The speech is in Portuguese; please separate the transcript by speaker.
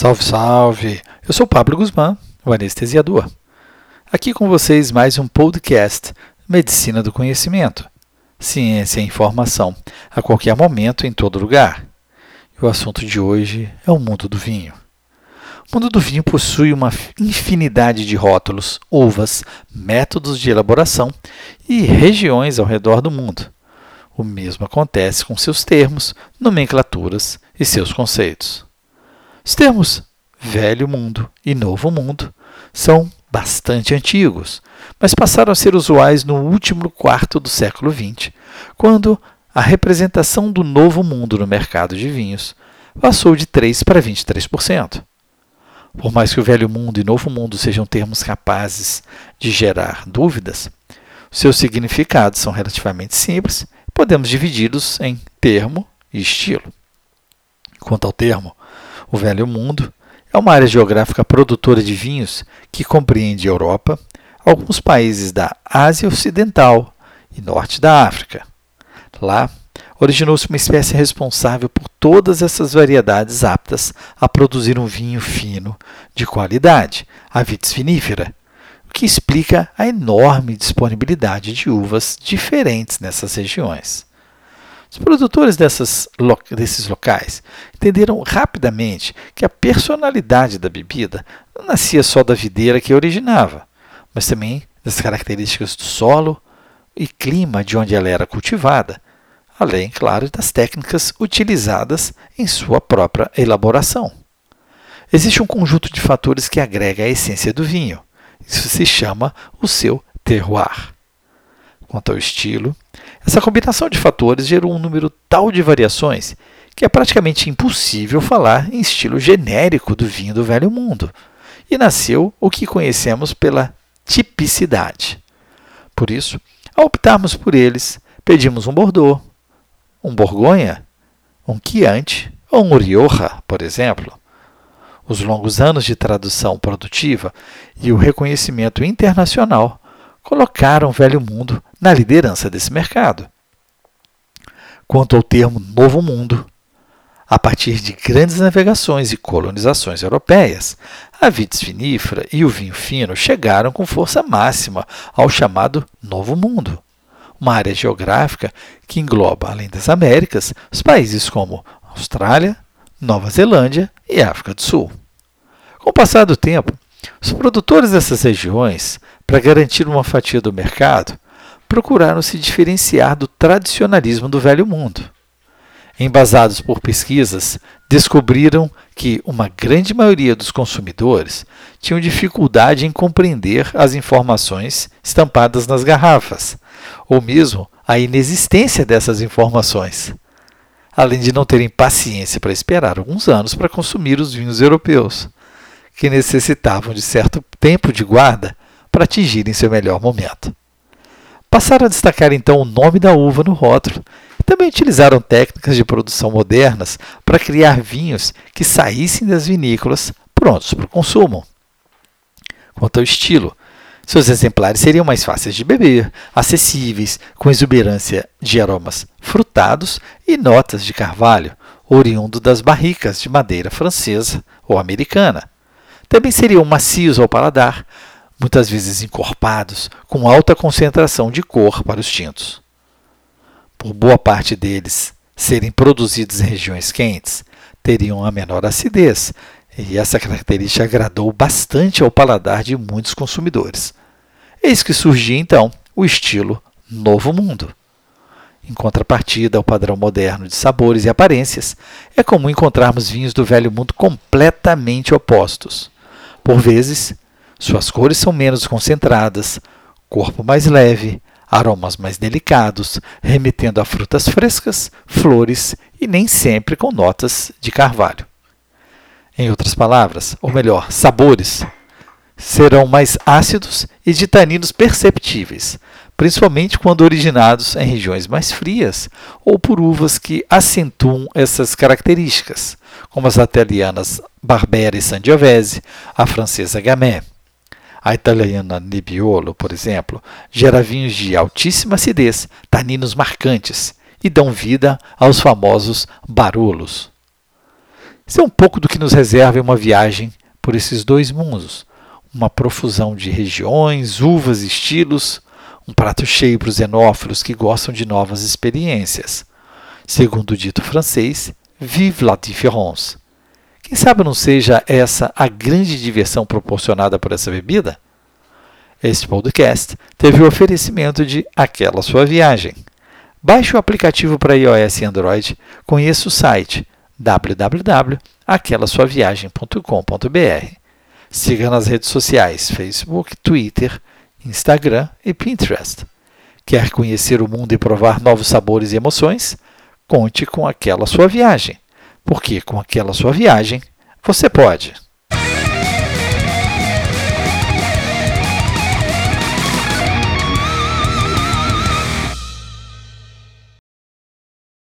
Speaker 1: Salve, salve! Eu sou Pablo Guzmán, o anestesiador. Aqui com vocês mais um podcast Medicina do Conhecimento. Ciência e informação, a qualquer momento, em todo lugar. E o assunto de hoje é o mundo do vinho. O mundo do vinho possui uma infinidade de rótulos, uvas, métodos de elaboração e regiões ao redor do mundo. O mesmo acontece com seus termos, nomenclaturas e seus conceitos. Os termos Velho Mundo e Novo Mundo são bastante antigos, mas passaram a ser usuais no último quarto do século XX, quando a representação do Novo Mundo no mercado de vinhos passou de 3% para 23%. Por mais que o Velho Mundo e Novo Mundo sejam termos capazes de gerar dúvidas, seus significados são relativamente simples podemos dividi-los em termo e estilo. Quanto ao termo, o Velho Mundo é uma área geográfica produtora de vinhos que compreende Europa, alguns países da Ásia Ocidental e norte da África. Lá, originou-se uma espécie responsável por todas essas variedades aptas a produzir um vinho fino de qualidade, a vitis vinifera, o que explica a enorme disponibilidade de uvas diferentes nessas regiões. Os produtores dessas, desses locais entenderam rapidamente que a personalidade da bebida não nascia só da videira que a originava, mas também das características do solo e clima de onde ela era cultivada, além, claro, das técnicas utilizadas em sua própria elaboração. Existe um conjunto de fatores que agrega a essência do vinho. Isso se chama o seu terroir. Quanto ao estilo, essa combinação de fatores gerou um número tal de variações que é praticamente impossível falar em estilo genérico do vinho do Velho Mundo, e nasceu o que conhecemos pela tipicidade. Por isso, ao optarmos por eles, pedimos um Bordeaux, um Borgonha, um Chianti ou um Rioja, por exemplo. Os longos anos de tradução produtiva e o reconhecimento internacional colocaram o Velho Mundo na liderança desse mercado. Quanto ao termo Novo Mundo, a partir de grandes navegações e colonizações europeias, a vitis vinífera e o vinho fino chegaram com força máxima ao chamado Novo Mundo, uma área geográfica que engloba, além das Américas, os países como Austrália, Nova Zelândia e África do Sul. Com o passar do tempo, os produtores dessas regiões, para garantir uma fatia do mercado, procuraram se diferenciar do tradicionalismo do velho mundo. Embasados por pesquisas, descobriram que uma grande maioria dos consumidores tinham dificuldade em compreender as informações estampadas nas garrafas, ou mesmo a inexistência dessas informações, além de não terem paciência para esperar alguns anos para consumir os vinhos europeus que necessitavam de certo tempo de guarda para atingirem seu melhor momento. Passaram a destacar então o nome da uva no rótulo também utilizaram técnicas de produção modernas para criar vinhos que saíssem das vinícolas prontos para o consumo. Quanto ao estilo, seus exemplares seriam mais fáceis de beber, acessíveis, com exuberância de aromas frutados e notas de carvalho, oriundo das barricas de madeira francesa ou americana. Também seriam macios ao paladar, muitas vezes encorpados, com alta concentração de cor para os tintos. Por boa parte deles serem produzidos em regiões quentes, teriam a menor acidez, e essa característica agradou bastante ao paladar de muitos consumidores. Eis que surgia então o estilo Novo Mundo. Em contrapartida ao padrão moderno de sabores e aparências, é comum encontrarmos vinhos do Velho Mundo completamente opostos. Por vezes, suas cores são menos concentradas, corpo mais leve, aromas mais delicados, remetendo a frutas frescas, flores e nem sempre com notas de carvalho. Em outras palavras, ou melhor, sabores, serão mais ácidos e de taninos perceptíveis, principalmente quando originados em regiões mais frias ou por uvas que acentuam essas características, como as italianas Barbera e Sangiovese, a francesa Gamay. A italiana Nebbiolo, por exemplo, gera vinhos de altíssima acidez, taninos marcantes e dão vida aos famosos barolos. Isso é um pouco do que nos reserva uma viagem por esses dois mundos. Uma profusão de regiões, uvas, estilos, um prato cheio para os xenófilos que gostam de novas experiências. Segundo o dito francês, vive la différence. Quem sabe não seja essa a grande diversão proporcionada por essa bebida? Este podcast teve o oferecimento de Aquela Sua Viagem. Baixe o aplicativo para iOS e Android, conheça o site www.aquelasuaviagem.com.br. Siga nas redes sociais Facebook, Twitter, Instagram e Pinterest. Quer conhecer o mundo e provar novos sabores e emoções? Conte com aquela sua viagem, porque com aquela sua viagem você pode.